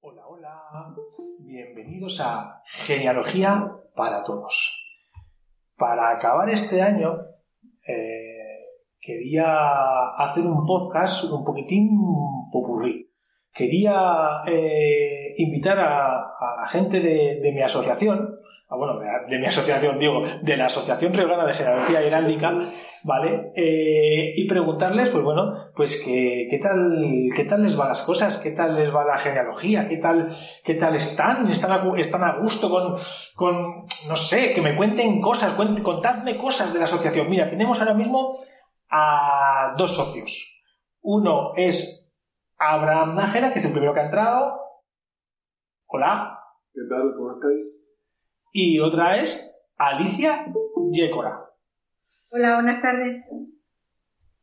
Hola, hola. Bienvenidos a Genealogía para Todos. Para acabar este año, eh, quería hacer un podcast un poquitín popurrí. Quería eh, invitar a, la gente de, mi asociación, ah, bueno, de, mi asociación, digo, de la Asociación Riogana de Genealogía Heráldica, ¿vale? Eh, y preguntarles, pues bueno, pues que, qué tal, qué tal les van las cosas, qué tal les va la genealogía, qué tal, qué tal están, están a, están a gusto con, con, no sé, que me cuenten cosas, contadme cosas de la asociación. Mira, tenemos ahora mismo a dos socios. Uno es Abraham Nájera, que es el primero que ha entrado. Hola. ¿Qué tal? ¿Cómo estáis? Y otra es Alicia Yécora. Hola, buenas tardes.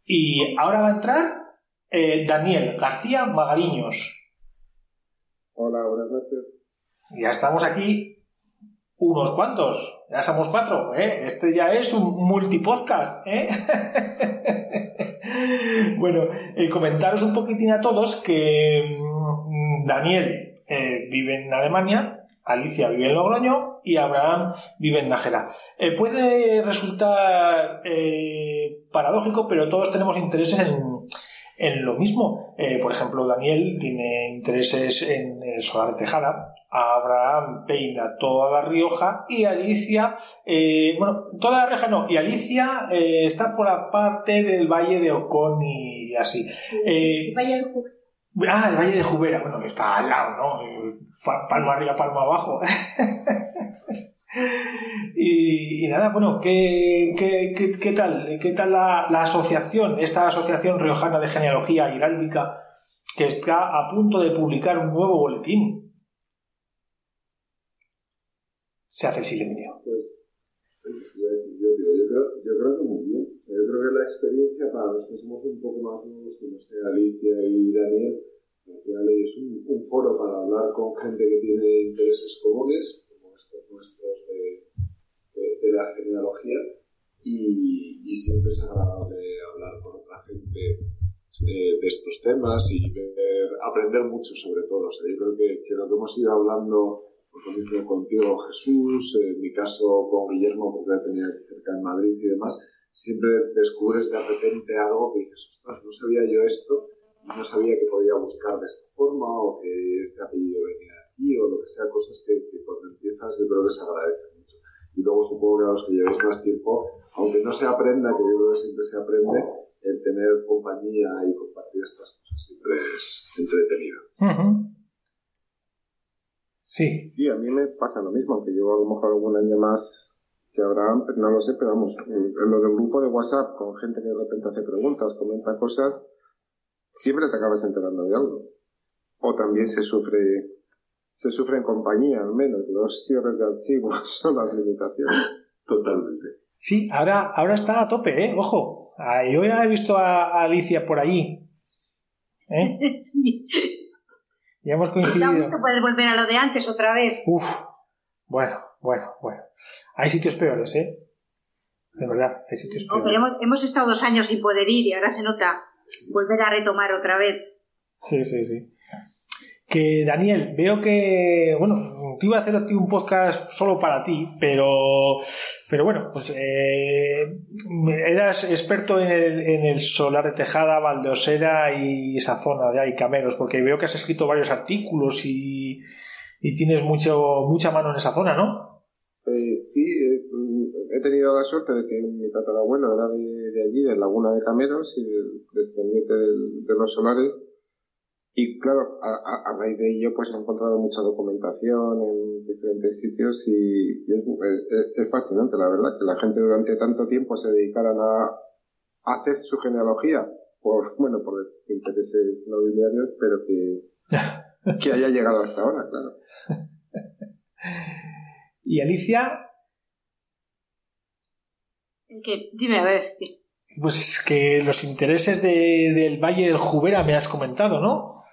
Y ahora va a entrar eh, Daniel García Magariños. Hola, buenas noches. Ya estamos aquí unos cuantos. Ya somos cuatro. ¿eh? Este ya es un multipodcast. ¿eh? bueno, eh, comentaros un poquitín a todos que mm, Daniel eh, vive en Alemania, Alicia vive en Logroño y Abraham vive en Nájera. Eh, puede resultar eh, paradójico, pero todos tenemos intereses en, lo mismo. por ejemplo, Daniel tiene intereses en el solar de Tejada, Abraham peina toda La Rioja y Alicia, bueno, toda La Rioja no, y Alicia está por la parte del Valle de Ocón y así. Valle de Ah, el Valle de Jubera, bueno, que está al lado, ¿no? Palma arriba, palma abajo. y, nada, bueno, ¿qué, qué, tal? ¿Qué tal la, asociación, esta asociación riojana de genealogía heráldica que está a punto de publicar un nuevo boletín? Se hace silencio. Pues, yo, yo creo que muy bien. Yo creo que la experiencia para los que somos un poco más nuevos, no sé, Alicia y Daniel, al final es un, foro para hablar con gente que tiene intereses comunes, como estos nuestros de, la genealogía, y, siempre es agradable hablar con otra gente eh, de estos temas y ver, aprender mucho sobre todo. yo creo que, que, lo que hemos ido hablando, por mismo contigo Jesús, en mi caso con Guillermo, porque tenía cerca en Madrid y demás, siempre descubres de repente algo que dices, ostras, no sabía yo esto no sabía que podía buscar de esta forma o que este apellido venía de aquí o lo que sea, cosas que, cuando empiezas yo creo que se agradece mucho. Y luego supongo que a los que llevéis más tiempo, aunque no se aprenda, que yo creo que siempre se aprende, el tener compañía y compartir estas cosas siempre es entretenido. Sí. Sí, a mí me pasa lo mismo, aunque yo a lo mejor algún año más que Abraham, pues no lo sé, pero vamos, en lo del grupo de WhatsApp con gente que de repente hace preguntas, comenta cosas, siempre te acabas enterando de algo. O también se sufre, se sufre en compañía, al menos. Los cierres de archivos son las limitaciones. Totalmente. Sí, ahora, ahora está a tope, ¿eh? Ojo. Yo ya he visto a Alicia por allí. ¿Eh? Sí. Ya hemos coincidido. que puedes volver a lo de antes otra vez. Uf. Bueno, bueno, bueno. Hay sitios peores, ¿eh? De verdad, hay sitios peores. pero hemos, hemos estado dos años sin poder ir y ahora se nota volver a retomar otra vez. Sí, sí, sí. Que Daniel, veo que, bueno, te iba a hacer un podcast solo para ti, pero, pero bueno, pues eh, eras experto en el, en el solar de Tejada, Valdosera y esa zona de ahí, Cameros, porque veo que has escrito varios artículos y, y tienes mucho, mucha mano en esa zona, ¿no? Eh, sí, eh, he tenido la suerte de que mi tatarabuelo era de, de allí, de Laguna de Cameros, y descendiente de, los solares. Y claro, a, raíz de ello pues he encontrado mucha documentación en diferentes sitios y, es, fascinante, la verdad, que la gente durante tanto tiempo se dedicaran a, hacer su genealogía por, bueno, por intereses nobiliarios, pero que, que haya llegado hasta ahora, claro. ¿Y Alicia? ¿Qué? Dime, a ver. Pues que los intereses de- del Valle del Jubera me has comentado, ¿no?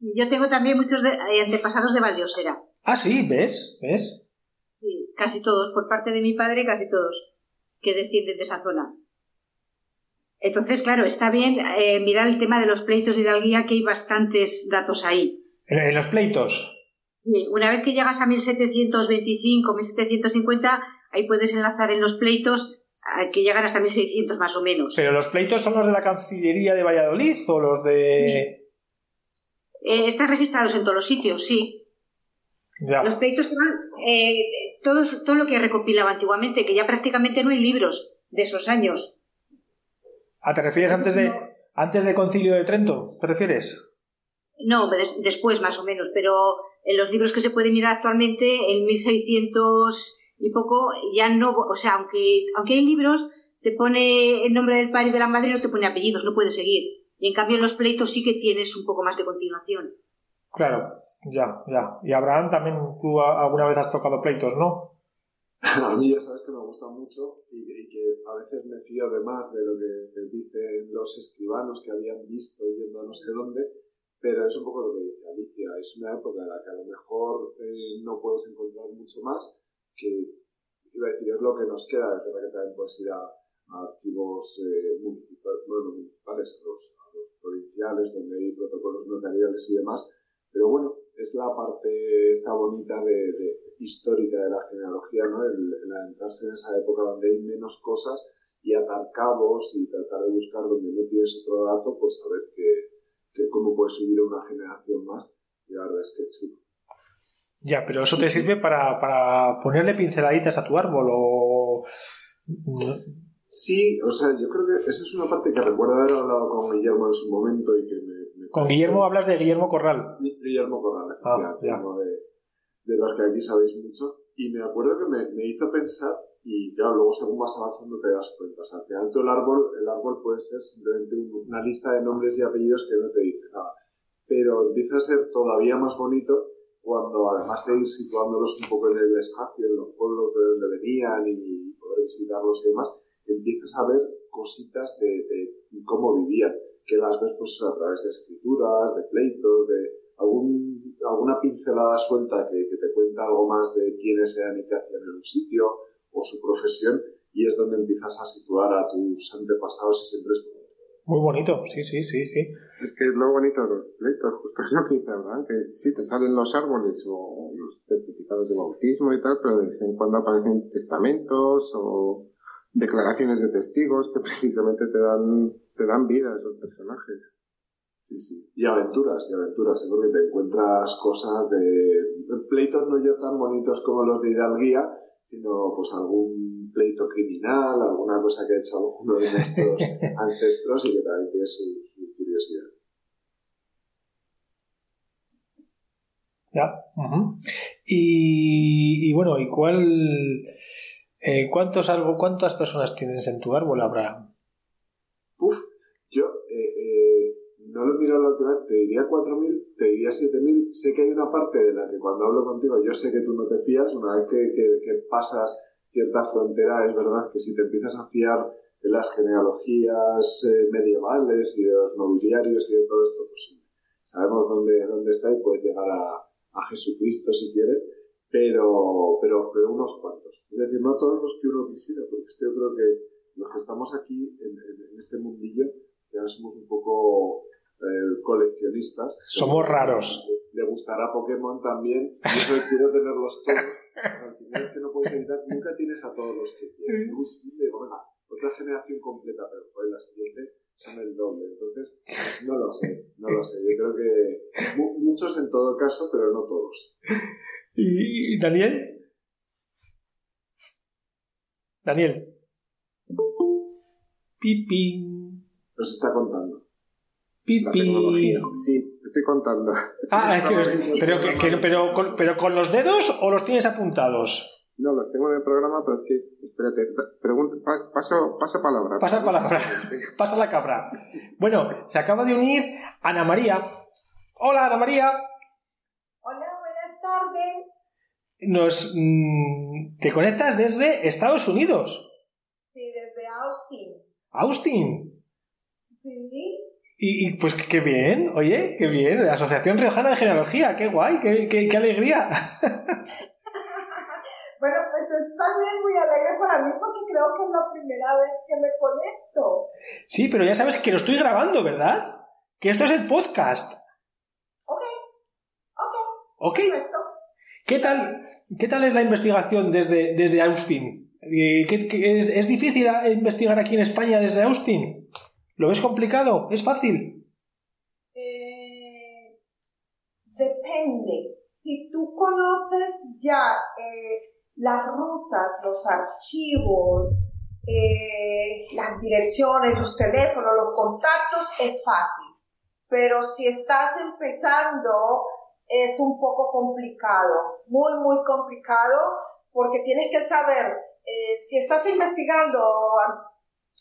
Yo tengo también muchos de- eh, antepasados de Valdeosera. Ah, sí, ¿ves? ¿Ves? Sí, casi todos, por parte de mi padre, casi todos, que descienden de esa zona. Entonces, claro, está bien eh, mirar el tema de los pleitos de Hidalguía, que hay bastantes datos ahí. En los pleitos. Sí, Una vez que llegas a 1725, 1750, ahí puedes enlazar en los pleitos a que llegan hasta 1600 más o menos. ¿Pero los pleitos son los de la Cancillería de Valladolid o los de...? Eh, están registrados en todos los sitios, sí. Ya. Los pleitos que van, eh, todos, todo lo que recopilaba antiguamente, que ya prácticamente no hay libros de esos años. Ah, ¿te refieres antes de antes del Concilio de Trento? ¿Te refieres? No, des- después más o menos, pero en los libros que se pueden mirar actualmente, en 1600 y poco, ya no, o sea, aunque, aunque hay libros, te pone el nombre del padre y de la madre y no te pone apellidos, no puedes seguir. Y en cambio en los pleitos sí que tienes un poco más de continuación. Claro, ya, ya. Y Abraham también tú a- alguna vez has tocado pleitos, ¿no? A mí ya sabes que me gusta mucho y, y que a veces me fío de más de lo que dicen los escribanos que habían visto yendo a no sé dónde, pero es un poco lo que dice Alicia, es una época en la que a lo mejor eh, no puedes encontrar mucho más, que iba a decir es lo que nos queda, es verdad que también puedes ir a, a archivos eh, municipales, bueno, municipales, a los, a los provinciales, donde hay protocolos notariales y demás, pero bueno, es la parte esta bonita de, de- histórica de la genealogía, ¿no? El, el adentrarse en esa época donde hay menos cosas y atar cabos y tratar de buscar donde no tienes otro dato, pues a ver que, que cómo puedes subir una generación más. Y la verdad es que es chulo. Ya, pero eso te sirve para, para ponerle pinceladitas a tu árbol o... Sí, o sea, yo creo que esa es una parte que recuerdo haber hablado con Guillermo en su momento y que me... me Con Guillermo hablas de Guillermo Corral. Guillermo Corral, Ah, ya. uno de, de los que aquí sabéis mucho. Y me acuerdo que me, me hizo pensar, y claro, luego según vas avanzando te das cuenta. O sea, al final tú el árbol, el árbol puede ser simplemente un- una lista de nombres y apellidos que no te dice nada. Pero empieza a ser todavía más bonito cuando, además de ir situándolos un poco en el espacio, en los pueblos de donde venían y poder visitarlos y demás, empiezas a ver cositas de, de cómo vivían, que las ves pues a través de escrituras, de pleitos, de algún, alguna pincelada suelta que, que te cuenta algo más de quiénes eran y qué hacían en un sitio o su profesión y es donde empiezas a situar a tus antepasados y siempre es bonito. Muy bonito, sí, sí, sí, sí. Es que es lo bonito de los pleitos, justo es lo que dice Abraham, que sí te salen los árboles o los certificados de bautismo y tal, pero de vez en cuando aparecen testamentos o declaraciones de testigos que precisamente te dan, te dan vida a esos personajes. Sí, sí. Y aventuras, y aventuras, ¿eh? porque te encuentras cosas de pleitos no ya tan bonitos como los de Hidalguía, sino pues algún pleito criminal, alguna cosa que ha hecho alguno de nuestros ancestros y que también tiene su, su curiosidad. Ya. y, y bueno, ¿y cuál... eh, ¿cuántos árbol, ¿Cuántas personas tienes en tu árbol, Abraham? Uf, yo eh, eh, no lo he mirado la última vez, te diría 4.000, te diría 7.000. Sé que hay una parte de la que cuando hablo contigo yo sé que tú no te fías. Una vez que, que- pasas cierta frontera, es verdad que si te empiezas a fiar de las genealogías eh, medievales y de los nobiliarios y de todo esto, pues sabemos dónde, dónde está y puedes llegar a, a Jesucristo si quieres. Pero, pero, pero unos cuantos. Es decir, no todos los que uno quisiera, porque yo creo que los que estamos aquí en, en- en este mundillo ya somos un poco eh, coleccionistas. Somos raros. Le gustará Pokémon también. Yo quiero tenerlos todos. Al final es que no puedes evitar, nunca tienes a todos los que quieres. Yo digo, venga, otra generación completa, pero joder, la siguiente son el doble. Entonces, no lo sé, no lo sé. Yo creo que mu- muchos en todo caso, pero no todos. ¿Y, y Daniel? Daniel. Pipi. Nos está contando. La Pipi. tecnología. Sí, estoy contando. Ah, es que- pero, que- que- pero, con, pero con los dedos o los tienes apuntados? No, los tengo en el programa, pero es que Espérate, pregunta, paso, paso palabra. Pasa palabra. Pasa la cabra. Bueno, se acaba de unir Ana María. Hola, Ana María. Hola, buenas tardes. Nos mm, te conectas desde Estados Unidos. Sí, desde Austin. Austin. Sí. Y, y, pues qué bien, oye, qué bien. La Asociación Riojana de Genealogía, qué guay, qué, qué, qué alegría. Bueno, pues es también muy alegre para mí porque creo que es la primera vez que me conecto. Sí, pero ya sabes que lo estoy grabando, ¿verdad? Que esto es el podcast. Ok. Ok. ¿Ok? Perfecto. ¿Qué tal, qué tal es la investigación desde, desde Austin? Eh, ¿qué- qué- es, ¿Es difícil investigar aquí en España desde Austin? ¿Lo ves complicado? ¿Es fácil? Eh, depende. Si tú conoces ya eh, las rutas, los archivos, eh, las direcciones, los teléfonos, los contactos, es fácil. Pero si estás empezando, es un poco complicado, muy, muy complicado, porque tienes que saber, si estás investigando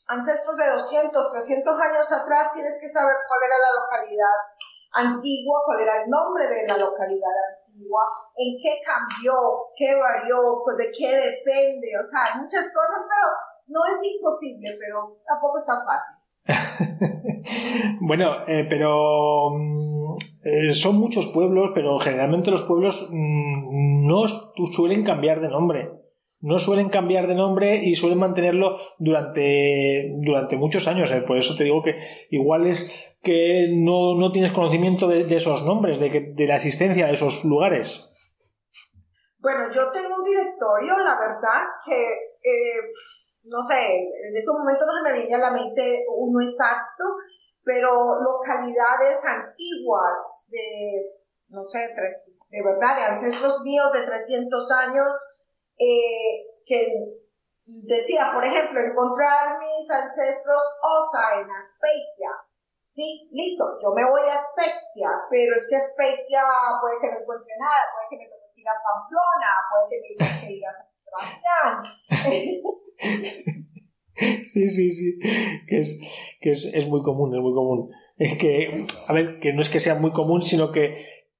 ancestros de 200, 300 años atrás, tienes que saber cuál era la localidad antigua, cuál era el nombre de la localidad antigua, en qué cambió, qué varió, pues de qué depende, o sea, muchas cosas, pero no es imposible, pero tampoco es tan fácil. bueno, eh, pero mm, eh, son muchos pueblos, pero generalmente los pueblos mm, no su- suelen cambiar de nombre. No suelen cambiar de nombre y suelen mantenerlo durante, durante muchos años. eh. Por eso te digo que igual es que no, no tienes conocimiento de, esos nombres, de, que- de la existencia de esos lugares. Bueno, yo tengo un directorio, la verdad, que, eh, no sé, en estos momentos no se me viene a la mente uno exacto, pero localidades antiguas, de, no sé, de verdad, de ancestros míos de 300 años, eh, que decía, por ejemplo, encontrar mis ancestros Osa en Aspetia. Sí, listo, yo me voy a Aspetia, pero es que Aspetia puede que no encuentre nada, puede que me ir a Pamplona, puede que me ir a San Sebastián. Sí, sí, sí. Que es, que es, es muy común, es muy común. Es que, a ver, que no es que sea muy común, sino que,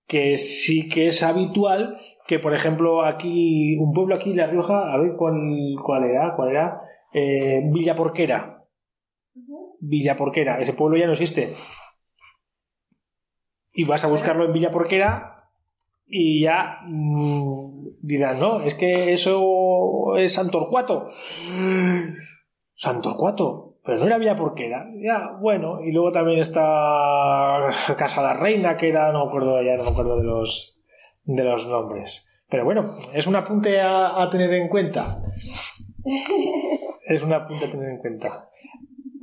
que sí que es habitual que, por ejemplo, aquí, un pueblo aquí La Rioja, a ver cuál, cuál era, cuál era, eh, Villaporquera. Villaporquera, ese pueblo ya no existe. Y vas a buscarlo en Villaporquera y ya mm, dirán, no, es que eso es Santorcuato. Santorcuato, pero no era Villaporquera. Ya, bueno, y luego también está Casa la Reina, que era, no me acuerdo ya, no me acuerdo de los, de los nombres. Pero bueno, es un apunte a, a tener en cuenta. Es un apunte a tener en cuenta.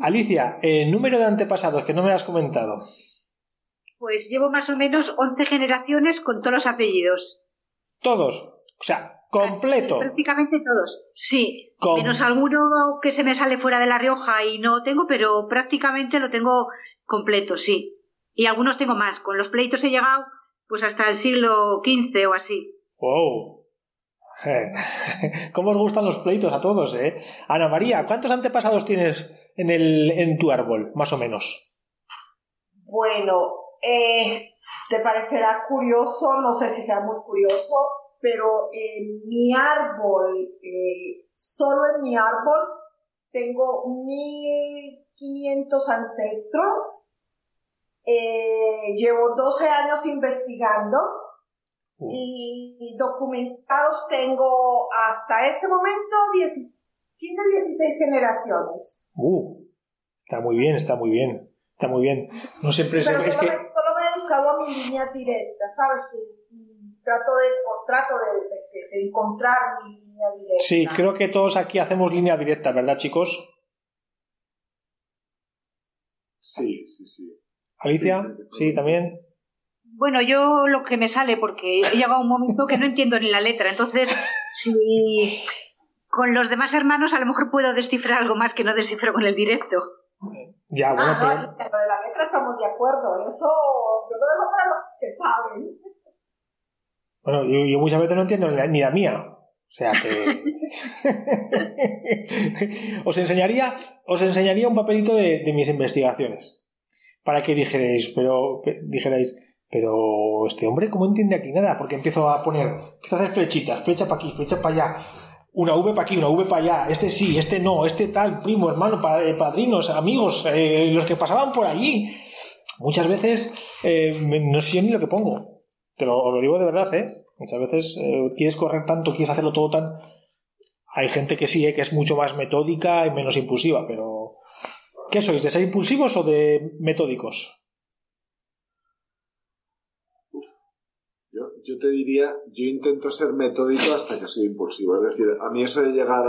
Alicia, el número de antepasados que no me has comentado. Pues llevo más o menos 11 generaciones con todos los apellidos. Todos. O sea, completo. Prácticamente todos, sí. Com- Menos alguno que se me sale fuera de La Rioja y no tengo, pero prácticamente lo tengo completo, sí. Y algunos tengo más. Con los pleitos he llegado pues hasta el siglo XV o así. Wow. ¿Cómo os gustan los pleitos a todos, eh? Ana María, ¿cuántos antepasados tienes en, el, en tu árbol, más o menos? Bueno, eh, te parecerá curioso, no sé si sea muy curioso, pero en mi árbol, eh, solo en mi árbol, tengo 1500 ancestros. Eh, llevo 12 años investigando Uh. y documentados tengo hasta este momento 10 15, 16 generaciones. Uh, está muy bien, está muy bien. Está muy bien. No siempre se... Pero Es solo, que... me, solo me he dedicado a mi línea directa, ¿sabes? Trato de, trato de, de- de encontrar mi línea directa. Sí, creo que todos aquí hacemos línea directa, ¿verdad, chicos? Sí, sí, sí. Alicia, Sí, sí, también. Bueno, yo lo que me sale, porque he llegado a un momento que no entiendo ni la letra. Entonces, si con los demás hermanos a lo mejor puedo descifrar algo más que no descifro con el directo. Ya, bueno, Ah, pero... no, lo de la letra estamos de acuerdo. Eso yo lo dejo para los que saben. Bueno, yo, yo muchas veces no entiendo ni la, ni la mía. O sea que... os enseñaría, os enseñaría un papelito de, de mis investigaciones. Para que dijerais, pero, dijerais, pero este hombre, ¿cómo entiende aquí nada? Porque empiezo a poner, empiezo a hacer flechitas, flecha para aquí, flecha para allá, una V para aquí, una V para allá, este sí, este no, este tal, primo, hermano, eh, padrinos, amigos, eh, los que pasaban por allí. Muchas veces eh, no sé ni lo que pongo, os lo digo de verdad, ¿eh? Muchas veces quieres correr tanto, quieres hacerlo todo tan... Hay gente que sí, que es mucho más metódica y menos impulsiva, pero... ¿Qué sois? ¿De ser impulsivos o de metódicos? yo te diría, yo intento ser metódico hasta que soy impulsivo. Es decir, a mí eso de llegar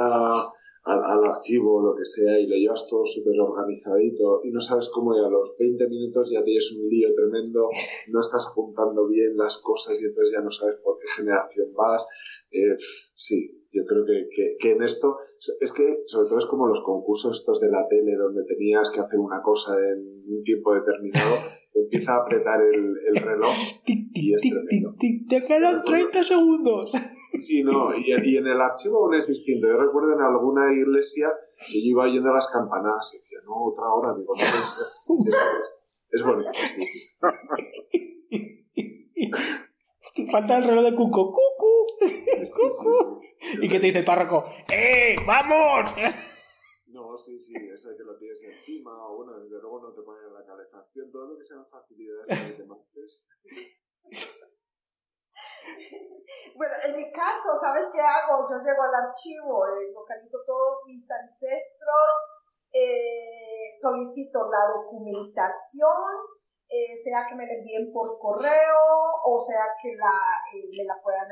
al archivo o lo que sea y lo llevas todo súper organizadito y no sabes cómo y a los 20 minutos ya tienes un lío tremendo, no estás apuntando bien las cosas y entonces ya no sabes por qué generación vas. Eh, sí, yo creo que, que, en esto es que sobre todo es como los concursos estos de la tele donde tenías que hacer una cosa en un tiempo determinado empieza a apretar el, el reloj y es tremendo. te quedan 30 segundos. Sí, no, y, y, en el archivo aún es distinto. Yo recuerdo en alguna iglesia que yo iba yendo a las campanadas y decía, no, otra hora, digo, no es, es, bonito. Falta el reloj de cuco, cucu. y que te dice el párroco, ¡eh, vamos! No, sí, sí, eso de que lo tienes encima, o bueno, desde luego no te ponen la calefacción, todo lo que sean facilidades que te. bueno, en mi caso, ¿sabes qué hago? Yo llego al archivo, eh, localizo todos mis ancestros, eh, solicito la documentación, eh, sea que me la envíen por correo o sea que la, me la puedan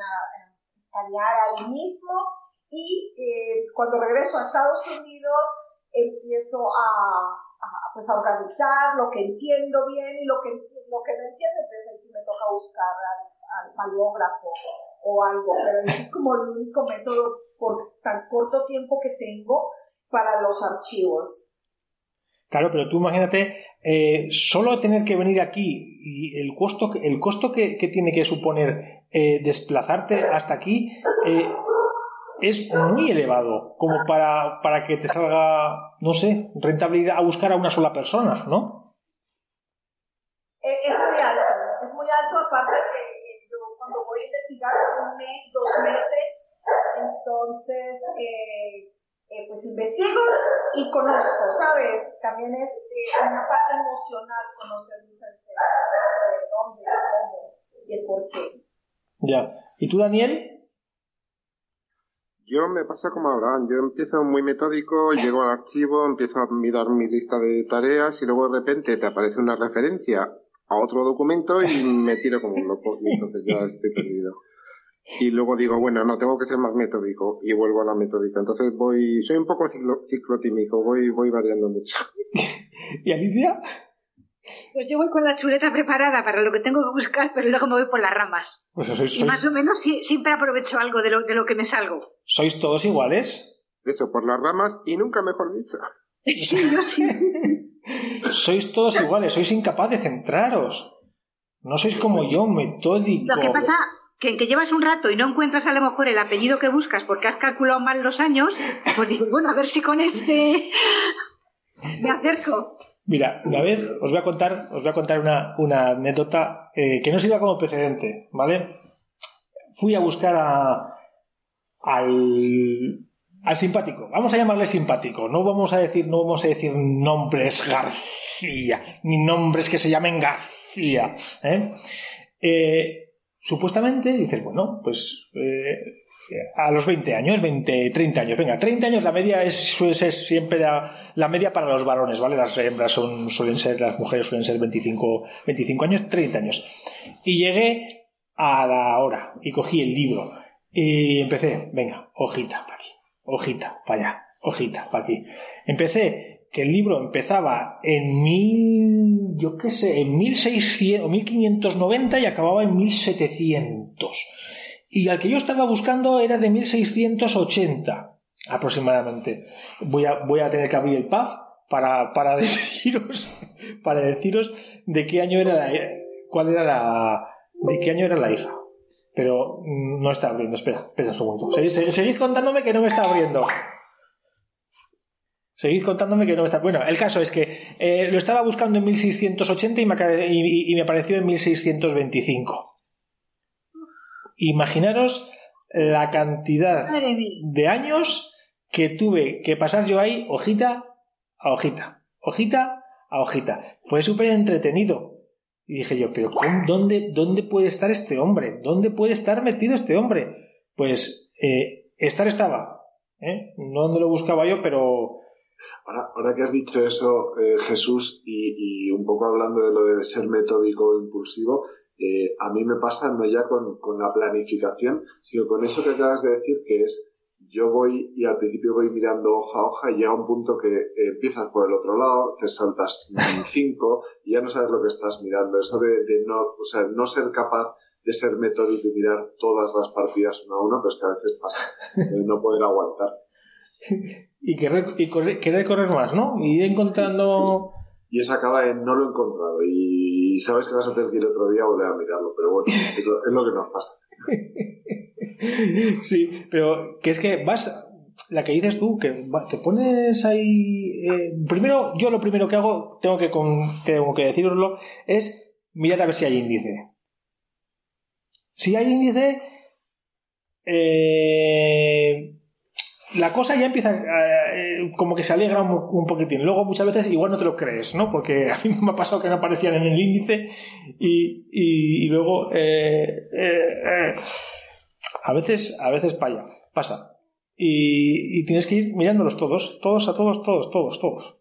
escanear ahí mismo y eh, cuando regreso a Estados Unidos empiezo a, pues a organizar lo que entiendo bien y lo que, lo que no entiendo, entonces si me toca buscar al, paleógrafo o algo, pero es como el único método por tan corto tiempo que tengo para los archivos. Claro, pero tú imagínate, eh, solo tener que venir aquí y el costo, el costo que, tiene que suponer eh, desplazarte hasta aquí, eh, es muy elevado como para, para que te salga, no sé, rentabilidad a buscar a una sola persona, ¿no? Es muy investigar un mes, dos meses, entonces eh, eh, pues investigo y conozco, ¿sabes? También es una parte emocional conocer mis ancestros, de dónde, cómo y el por qué. Ya. ¿Y tú, Daniel? Yo me pasa como Abraham, yo empiezo muy metódico, llego al archivo, empiezo a mirar mi lista de tareas y luego de repente te aparece una referencia a otro documento y me tiro como un loco y entonces ya estoy perdido. Y luego digo, bueno, no, tengo que ser más metódico y vuelvo a la metódica. Entonces voy, soy un poco ciclotímico, voy, voy variando mucho. ¿Y Alicia? Pues yo voy con la chuleta preparada para lo que tengo que buscar, pero luego me voy por las ramas. Pues y más o menos siempre aprovecho algo de lo, de lo que me salgo. ¿Sois todos iguales? Eso, por las ramas y nunca mejor dicho. Sí, yo sí. Sois todos iguales, sois incapaces de centraros. No sois como yo, metódico. Lo que pasa que, que llevas un rato y no encuentras a lo mejor el apellido que buscas porque has calculado mal los años, pues digo, bueno, a ver si con este me acerco. Mira, una vez os voy a contar, os voy a contar una, una anécdota eh, que no sirva como precedente, ¿vale? Fui a buscar a, al, al simpático. Vamos a llamarle simpático. No vamos a decir, no vamos a decir nombres García, ni nombres que se llamen García. ¿eh? Eh, supuestamente dices, bueno, pues a los 20 años, 20, 30 años. Venga, 30 años la media es, suele ser siempre la, media para los varones, ¿vale? Las hembras son, suelen ser, las mujeres suelen ser 25, 25 años, 30 años. Y llegué a la hora y cogí el libro y empecé, venga, hojita para aquí, hojita para allá, hojita para aquí. Empecé que el libro empezaba en mil, yo qué sé, en 1600 o 1590 y acababa en 1700 y al que yo estaba buscando era de 1680 aproximadamente. Voy a, voy a tener que abrir el PAF para, para deciros para deciros de qué año era la, cuál era la de qué año era la hija. Pero mm, no está abriendo. Espera, espera un segundo. Seguid, contándome que no me está abriendo. Seguid contándome que no me está. Bueno, el caso es que eh, lo estaba buscando en 1680 y me, y- me apareció en 1625. Imaginaros la cantidad de años que tuve que pasar yo ahí hojita a hojita, hojita a hojita. Fue súper entretenido. Y dije yo, pero ¿cómo- dónde, ¿dónde puede estar este hombre? ¿Dónde puede estar metido este hombre? Pues eh, estar estaba. ¿eh? No donde lo buscaba yo, pero Ahora, ahora que has dicho eso, eh, Jesús, y, y un poco hablando de lo de ser metódico o impulsivo, eh, a mí me pasa no ya con, con la planificación, sino con eso que acabas de decir, que es yo voy y al principio voy mirando hoja a hoja y llega un punto que eh, empiezas por el otro lado, te saltas cinco y ya no sabes lo que estás mirando. Eso de, de no, o sea, no ser capaz de ser metódico y mirar todas las partidas uno a uno, pues que a veces pasa, de no poder aguantar. y querer, y correr- querer correr más, ¿no? Y ir encontrando... Y eso acaba en no lo he encontrado y sabes que vas a tener que ir otro día a volver a mirarlo, pero bueno, es lo, es lo que nos pasa. Sí, pero que es que vas, la que dices tú, que te pones ahí. eh, primero, yo lo primero que hago, tengo que, con, tengo que deciroslo, es mirar a ver si hay índice. Si hay índice, eh, la cosa ya empieza eh, como que se alegra un, poquitín. Luego muchas veces igual no te lo crees, ¿no? Porque a mí me ha pasado que no aparecían en el índice y, luego eh, eh, a veces a veces paya, pasa. Y, y tienes que ir mirándolos todos, todos a todos, todos, todos, todos.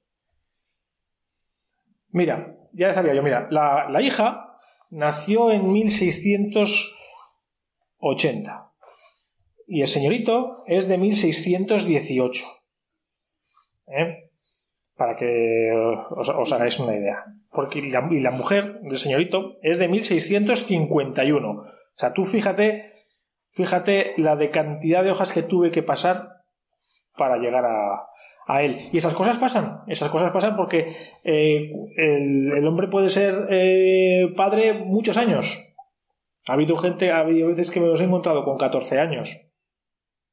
Mira, ya sabía yo, mira, la, la hija nació en 1680 y el señorito es de 1618. ¿Eh? Para que os, hagáis una idea. Porque la, mujer del señorito es de 1651. O sea, tú fíjate, fíjate la de cantidad de hojas que tuve que pasar para llegar a, a él. Y esas cosas pasan, esas cosas pasan porque eh, el, el hombre puede ser eh, padre muchos años. Ha habido gente, ha habido veces que me los he encontrado con 14 años.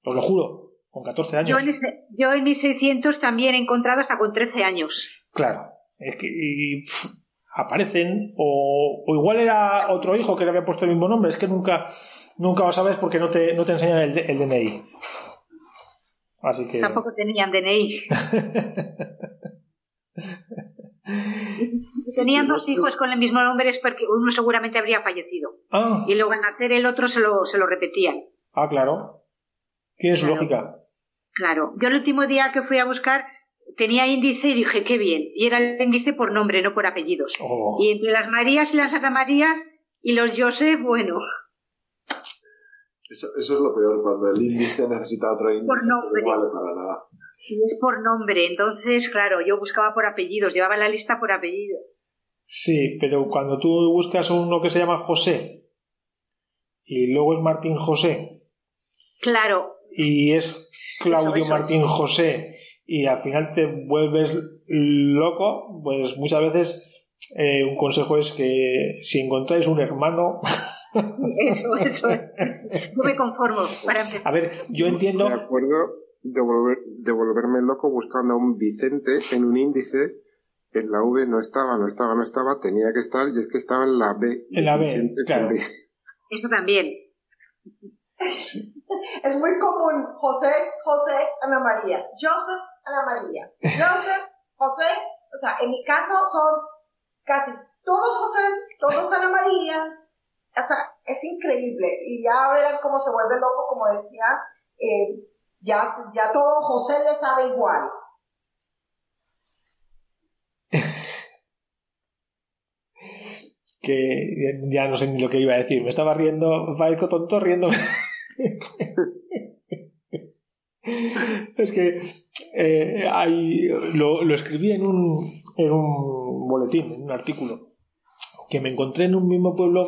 Os lo juro, con 14 años. Yo en, ese- yo en 1600 también he encontrado hasta con 13 años. Claro, es que y, aparecen, o, o igual era otro hijo que le había puesto el mismo nombre, es que nunca, nunca lo sabes porque no te, no te enseñan el, el DNI. Así que. Tampoco tenían DNI. Si tenían dos hijos con el mismo nombre es porque uno seguramente habría fallecido. Ah, Y luego al nacer el otro se lo, se lo repetían. ah, claro. Tiene su Claro. lógica. Claro. Yo el último día que fui a buscar tenía índice y dije, qué bien. Y era el índice por nombre, no por apellidos. Oh. Y entre las Marías y las Santa Marías y los Joseph, bueno, Eso, eso es lo peor, cuando el índice necesita otro índice, Por nombre. no vale para nada. y es por nombre. Entonces, claro, yo buscaba por apellidos, llevaba la lista por apellidos. Sí, pero cuando tú buscas uno que se llama José y luego es Martín José Claro. Y es Claudio Martín José y al final te vuelves loco, pues muchas veces eh, un consejo es que si encontráis un hermano, Eso, eso es. No me conformo, para empezar. a ver, yo entiendo, De acuerdo de, volver- de volverme loco buscando a un Vicente en un índice. En la V no estaba, no estaba, no estaba, tenía que estar y es que estaba en la B. En la B, claro. B. Eso también. Es muy común. José, José, Ana María. Joseph, Ana María. Joseph, José. O sea, en mi caso son casi todos José, todos Ana Marías. O sea, es increíble. Y ya verán cómo se vuelve loco, como decía. eh, ya, ya todo José le sabe igual. que ya no sé ni lo que iba a decir, me estaba riendo, Faico tonto riendo. es que eh, hay, lo, lo escribí en un, en un boletín, en un artículo, que me encontré en un mismo pueblo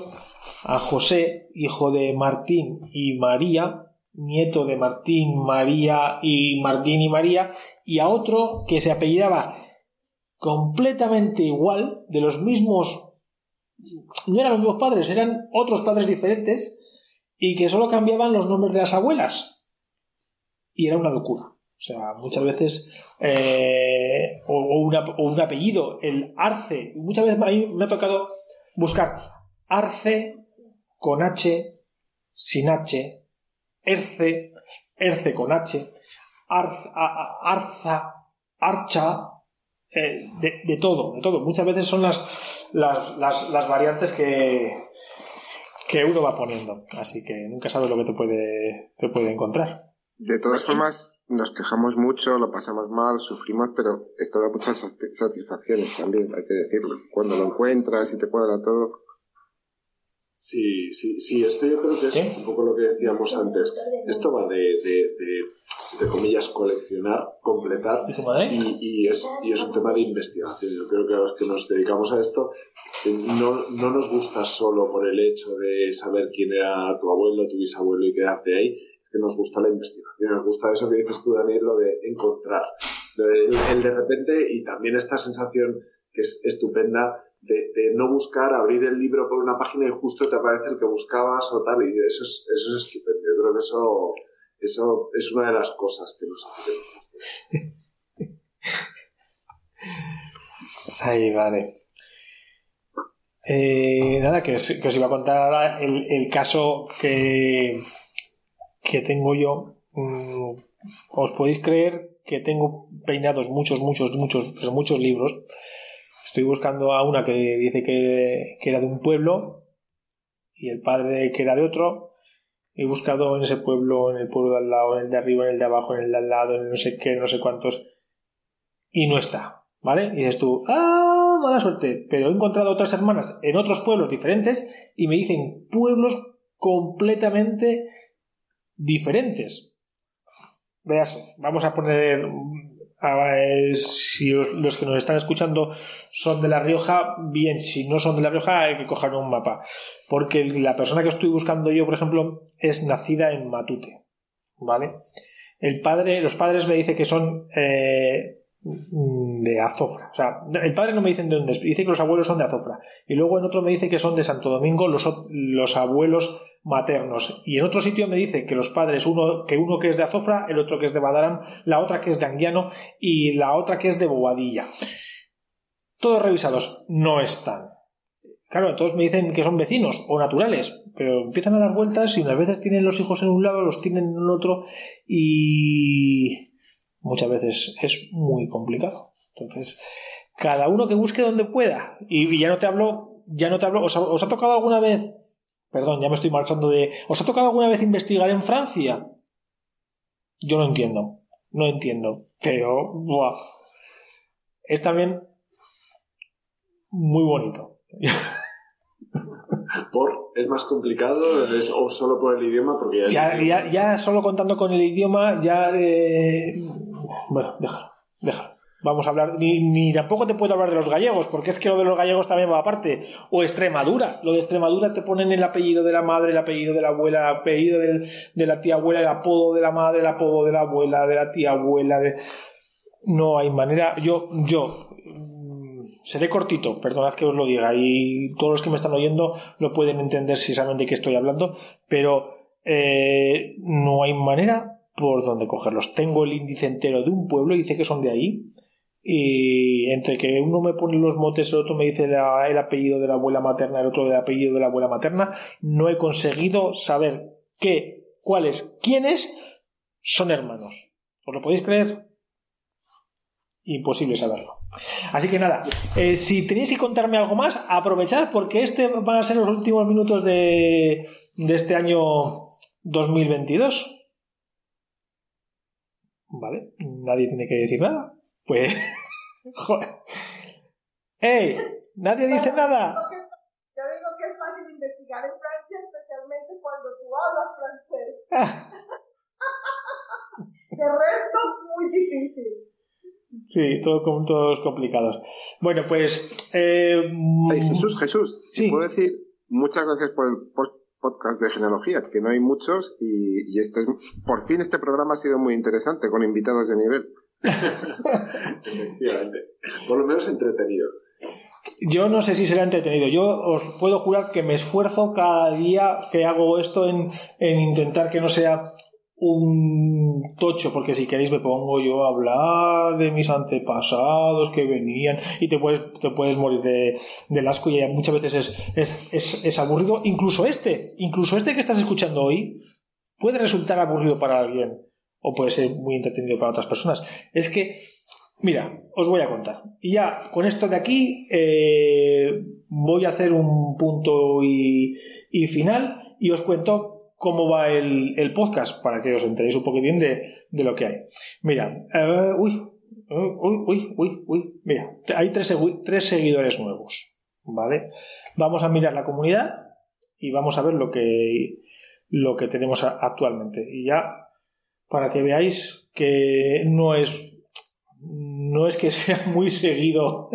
a José, hijo de Martín y María, nieto de Martín, María y Martín y María, y a otro que se apellidaba completamente igual, de los mismos, no eran los mismos padres, eran otros padres diferentes, y que solo cambiaban los nombres de las abuelas. Y era una locura. O sea, muchas veces, eh, o, un apellido, el Arce. Muchas veces mí me ha tocado buscar Arce con H, sin H, Erce, Erce con H, Arza, Archa, eh, de, todo, de todo. Muchas veces son las, las, las, variantes que, que uno va poniendo. Así que nunca sabes lo que te puede, te puede encontrar. De todas formas, nos quejamos mucho, lo pasamos mal, sufrimos, pero esto da muchas satisfacciones también, hay que decirlo. Cuando lo encuentras y te cuadra todo. Sí, sí, sí, esto yo creo que es un poco lo que decíamos antes. Esto va de, de, de, comillas, coleccionar, completar, y, y, es, y es un tema de investigación. Yo creo que a los que nos dedicamos a esto eh, no, no nos gusta solo por el hecho de saber quién era tu abuelo, tu bisabuelo y quedarte ahí, que nos gusta la investigación, nos gusta eso que dices tú, Daniel, lo de encontrar. El, de repente, y también esta sensación que es estupenda de, no buscar, abrir el libro por una página y justo te aparece el que buscabas o tal, y eso es, eso es estupendo. Yo creo que eso, eso es una de las cosas que nos hace que nos Ahí, vale. Eh, nada, que os, que os, iba a contar ahora el, el caso que, que tengo yo, mm, os podéis creer que tengo peinados muchos, muchos, muchos, pero muchos libros. Estoy buscando a una que dice que, era de un pueblo y el padre que era de otro. He buscado en ese pueblo, en el pueblo de al lado, en el de arriba, en el de abajo, en el de al lado, en no sé qué, no sé cuántos. Y no está. ¿Vale? Y dices tú, ¡ah! Mala suerte. Pero he encontrado otras hermanas en otros pueblos diferentes y me dicen pueblos completamente diferentes. Veas, vamos a poner, si los que nos están escuchando son de La Rioja, bien, si no son de La Rioja hay que coger un mapa, porque la persona que estoy buscando yo, por ejemplo, es nacida en Matute, ¿vale? El padre, los padres me dicen que son eh, de Azofra. O sea, el padre no me dice de dónde dice que los abuelos son de Azofra. Y luego en otro me dice que son de Santo Domingo los, los abuelos maternos. Y en otro sitio me dice que los padres, uno que, uno que es de Azofra, el otro que es de Badarán, la otra que es de Anguiano y la otra que es de Bobadilla. Todos revisados no están. Claro, todos me dicen que son vecinos o naturales, pero empiezan a dar vueltas y unas veces tienen los hijos en un lado, los tienen en el otro y muchas veces es muy complicado. Entonces, cada uno que busque donde pueda. Y, ya no te hablo, ya no te hablo, ¿os ha, tocado alguna vez? Perdón, ya me estoy marchando de. ¿Os ha tocado alguna vez investigar en Francia? Yo no entiendo. No entiendo. Pero, buah. Es también muy bonito. ¿Por? ¿Es más complicado? ¿O solo por el idioma? Porque ya, ya, ya, solo contando con el idioma, ya. Eh, bueno, déjalo, déjalo. Vamos a hablar, ni, tampoco te puedo hablar de los gallegos, porque es que lo de los gallegos también va aparte. O Extremadura. Lo de Extremadura te ponen el apellido de la madre, el apellido de la abuela, el apellido de la tía abuela, el apodo de la madre, el apodo de la abuela, de la tía abuela. De... No hay manera. Yo, yo, mm, seré cortito, perdonad que os lo diga, y todos los que me están oyendo lo pueden entender si saben de qué estoy hablando, pero eh, no hay manera por dónde cogerlos. Tengo el índice entero de un pueblo y dice que son de ahí. Y entre que uno me pone los motes, el otro me dice el apellido de la abuela materna, el otro el apellido de la abuela materna, no he conseguido saber qué, cuáles, quiénes son hermanos. ¿Os lo podéis creer? Imposible saberlo. Así que nada, eh, si tenéis que contarme algo más, aprovechad porque este van a ser los últimos minutos de, de este año 2022. ¿Vale? Nadie tiene que decir nada. Pues. Joder. ¡Ey! ¿Nadie dice nada? Yo digo que es fácil investigar en Francia, especialmente cuando tú hablas francés. De resto, muy difícil. Sí, todo, todos complicados. Bueno, pues. Eh, Jesús, Jesús, sí. ¿puedo decir muchas gracias por el podcast de genealogía, que no hay muchos y, este, por fin este programa ha sido muy interesante con invitados de nivel. Efectivamente. Por lo menos entretenido. yo no sé si será entretenido. Yo os puedo jurar que me esfuerzo cada día que hago esto en, en intentar que no sea un tocho, porque si queréis me pongo yo a hablar de mis antepasados que venían y te puedes, te puedes morir de, del asco y muchas veces es, es, es, aburrido. Incluso este, incluso este que estás escuchando hoy puede resultar aburrido para alguien o puede ser muy entretenido para otras personas. Es que Mira, os voy a contar. Y ya con esto de aquí eh, voy a hacer un punto y, y, final y os cuento cómo va el, el, podcast para que os enteréis un poco bien de, de lo que hay. Mira, uh, uy, uy, uy, uy, uy, mira, hay tres seguidores nuevos, ¿vale? Vamos a mirar la comunidad y vamos a ver lo que, lo que tenemos actualmente. Y ya, para que veáis que no es no es que sea muy seguido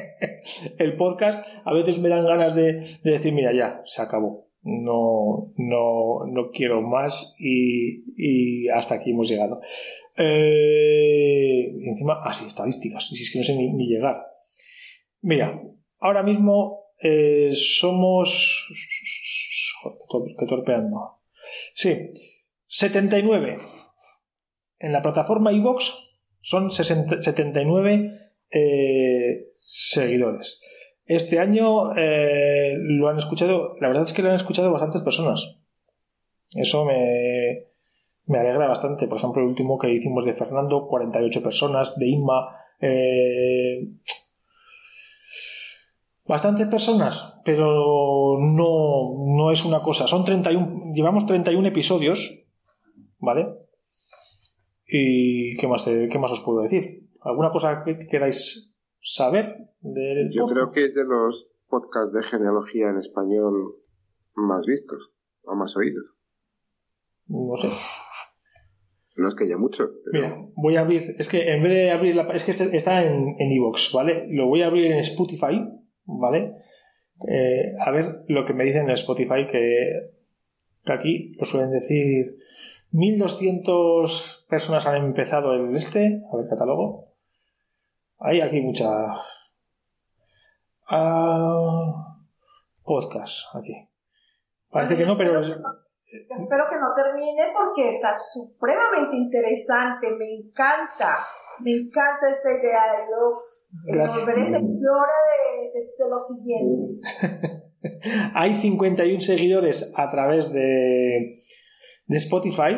el podcast, a veces me dan ganas de, decir, mira, ya, se acabó. No, no, no quiero más y, hasta aquí hemos llegado. Eh, encima, así, ah, estadísticas, si es que no sé ni, llegar. Mira, ahora mismo eh, somos... que torpeando. Sí, 79. En la plataforma iVox son 79 eh, seguidores. Este año eh, lo han escuchado, la verdad es que lo han escuchado bastantes personas. Eso me, me alegra bastante. Por ejemplo, el último que hicimos de Fernando, 48 personas, de Inma, eh, bastantes personas, pero no, no es una cosa. Son 31, llevamos 31 episodios, ¿vale? ¿Y qué más, qué más os puedo decir? ¿Alguna cosa que queráis saber? Del Yo creo que es de los podcasts de genealogía en español más vistos o más oídos. No sé. No es que haya mucho. Mira, voy a abrir. Es que en vez de abrir la. Es que está en Evox, ¿vale? Lo voy a abrir en Spotify, ¿vale? Eh, a ver lo que me dicen en Spotify, que, que aquí lo suelen decir 1200 personas han empezado el este. A ver, catálogo. Hay aquí mucha. Ah, podcast, aquí. Parece que no, pero. Espero que no termine porque está supremamente interesante. Me encanta. Me encanta esta idea. Yo eh, volveré seguidora de, de, de lo siguiente. Hay 51 seguidores a través de de Spotify,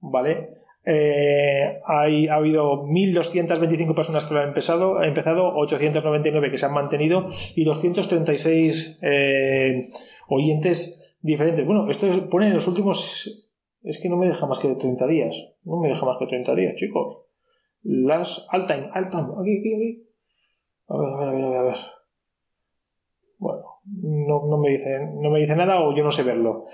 ¿vale? Eh, hay, ha habido 1.225 personas que lo han empezado, ha empezado 899 que se han mantenido y 236 eh, oyentes diferentes. Bueno, esto pone en los últimos... Es que no me deja más que 30 días. No me deja más que 30 días, chicos. Las... All time, all time. Aquí, aquí, aquí. A ver, a ver, a ver, a ver. No, no, me dice, no me dice nada o yo no sé verlo.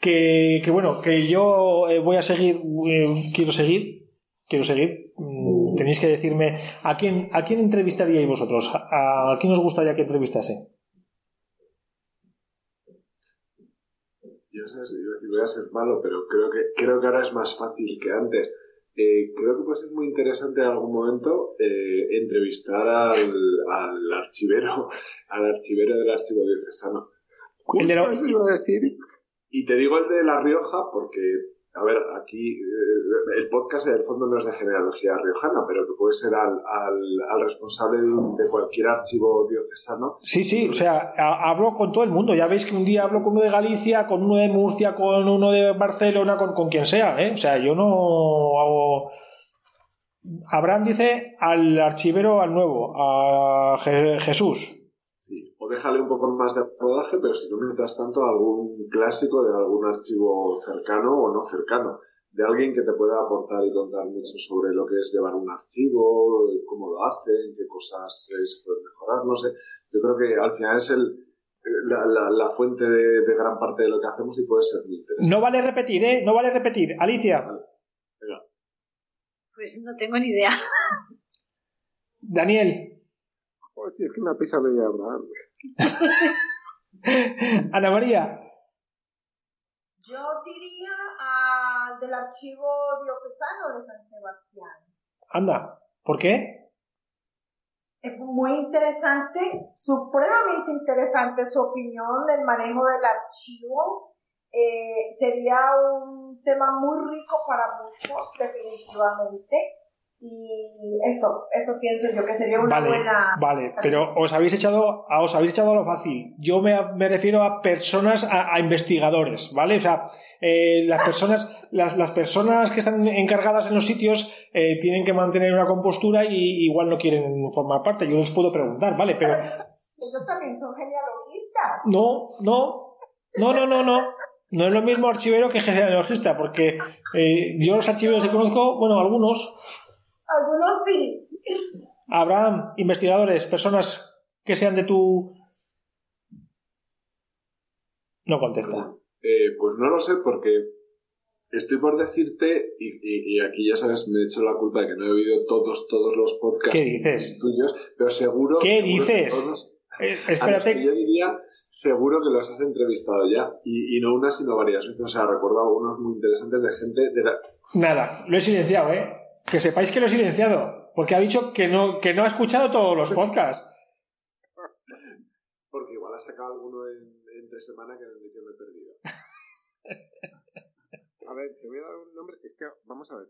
Que, que bueno, que yo eh, voy a seguir, eh, quiero seguir, quiero seguir. Mm, tenéis que decirme a quién, a quién entrevistaríais vosotros, a, a quién os gustaría que entrevistase. Yo sé, yo voy a ser malo, pero creo que, creo que ahora es más fácil que antes eh, creo que puede ser muy interesante en algún momento eh, entrevistar al, al, archivero, al archivero del archivo diocesano. ¿El de lo... iba a decir? Y te digo el de La Rioja porque a ver, aquí eh, el podcast en el fondo no es de genealogía riojana, pero que puede ser al, al, responsable de, cualquier archivo diocesano. Sí, sí, o sea, hablo con todo el mundo. Ya veis que un día hablo con uno de Galicia, con uno de Murcia, con uno de Barcelona, con, con quien sea, ¿eh? O sea, yo no hago... Abraham dice al archivero, al nuevo, a Jesús déjale un poco más de rodaje, pero si no, mientras tanto, algún clásico de algún archivo cercano o no cercano, de alguien que te pueda aportar y contar mucho sobre lo que es llevar un archivo, cómo lo hacen, qué cosas se pueden mejorar, no sé. Yo creo que al final es el, la, la, fuente de, de, gran parte de lo que hacemos y puede ser muy interesante. No vale repetir, ¿eh? No vale repetir. Alicia. Venga. Pues no tengo ni idea. Daniel. Pues sí, es que me ha pisado Abraham. Ana María. Yo diría al del archivo diocesano de San Sebastián. Anda, ¿por qué? Es muy interesante, supremamente interesante su opinión del manejo del archivo. Eh, sería un tema muy rico para muchos, definitivamente. Y eso, eso pienso yo que sería una Vale, buena. vale, pero os habéis echado, a- os habéis echado a lo fácil. Yo me, me refiero a personas, a, a investigadores, ¿vale? O sea, eh, las personas, las, las personas que están encargadas en los sitios eh, tienen que mantener una compostura y igual no quieren formar parte. Yo les puedo preguntar, ¿vale? Pero Ellos también son genealogistas. no, no, no, no, no, no. No es lo mismo archivero que genealogista, porque eh, yo los archiveros que conozco, bueno, algunos, Algunos sí. Abraham, investigadores, personas que sean de tu... No contesta. Eh, pues no lo sé porque estoy por decirte, y, y- y aquí ya sabes, me he hecho la culpa de que no he oído todos, todos los podcasts ¿Qué dices? tuyos, pero seguro... ¿Qué seguro que dices? todos- Eh, a los que espérate, yo diría, seguro que los has entrevistado ya, y, y no una, sino varias veces. O sea, recuerdo algunos muy interesantes de gente de la... nada, lo he silenciado, ¿eh? Que sepáis que lo he silenciado, porque ha dicho que no, que no ha escuchado todos los podcasts. Porque igual ha sacado alguno en, entre semana que, que me he perdido. A ver, te voy a dar un nombre. Es que, vamos a ver.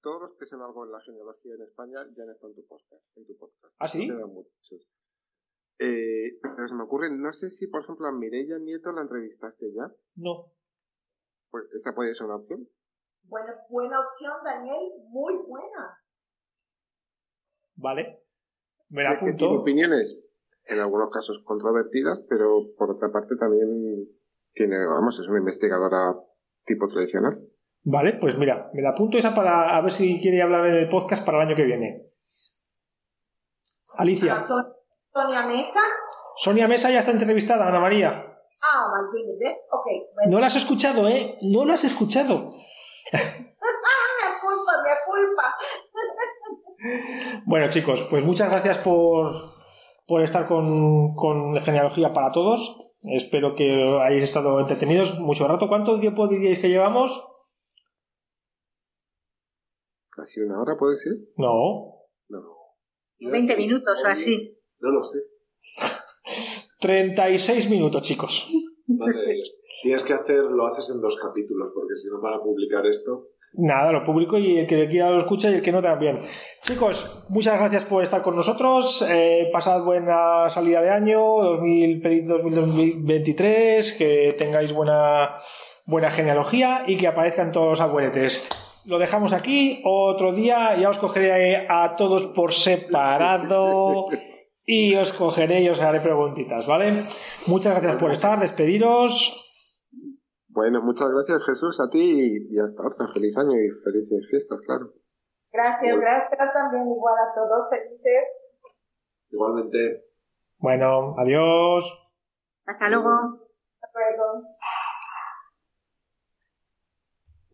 Todos los que sean algo en la genealogía en España ya han estado en tu podcast. En tu podcast. ¿Ah, sí? No muchos. Eh, pero se me ocurre, no sé si, por ejemplo, a Mireia Nieto la entrevistaste ya. No. Pues esa podría ser una opción. Buena, buena opción, Daniel. Muy buena. Vale. Me la que tiene apunto. opiniones, en algunos casos controvertidas, pero por otra parte también tiene, vamos, es una investigadora tipo tradicional. Vale, pues mira, me la apunto esa para a ver si quiere hablar en el podcast para el año que viene. Alicia. Ah, Son- Sonia Mesa. Sonia Mesa ya está entrevistada, Ana María. Ah, ¿ves? Ok, bueno. No la has escuchado, ¿eh? No la has escuchado. Me culpa, me culpa. Bueno, chicos, pues muchas gracias por, por estar con, con Genealogía para Todos. Espero que hayáis estado entretenidos mucho rato. ¿Cuánto tiempo diríais que llevamos? Casi una hora puede ser. No, No. 20 minutos o así. No lo sé. 36 minutos, chicos. Dios. Tienes que hacer, lo haces en dos capítulos, porque si no para publicar esto... Nada, lo publico y el que quiera lo escucha y el que no también. Chicos, muchas gracias por estar con nosotros. Eh, pasad buena salida de año 2000, feliz 2023. Que tengáis buena, buena genealogía y que aparezcan todos los abueletes. Lo dejamos aquí. Otro día ya os cogeré a todos por separado y os cogeré y os haré preguntitas, ¿vale? Muchas gracias por estar. Despediros. Bueno, muchas gracias Jesús a ti y, y hasta otra. Feliz año y felices fiestas, claro. Gracias, gracias también igual a todos. Felices. Igualmente... Bueno, adiós. Hasta luego. Hasta luego.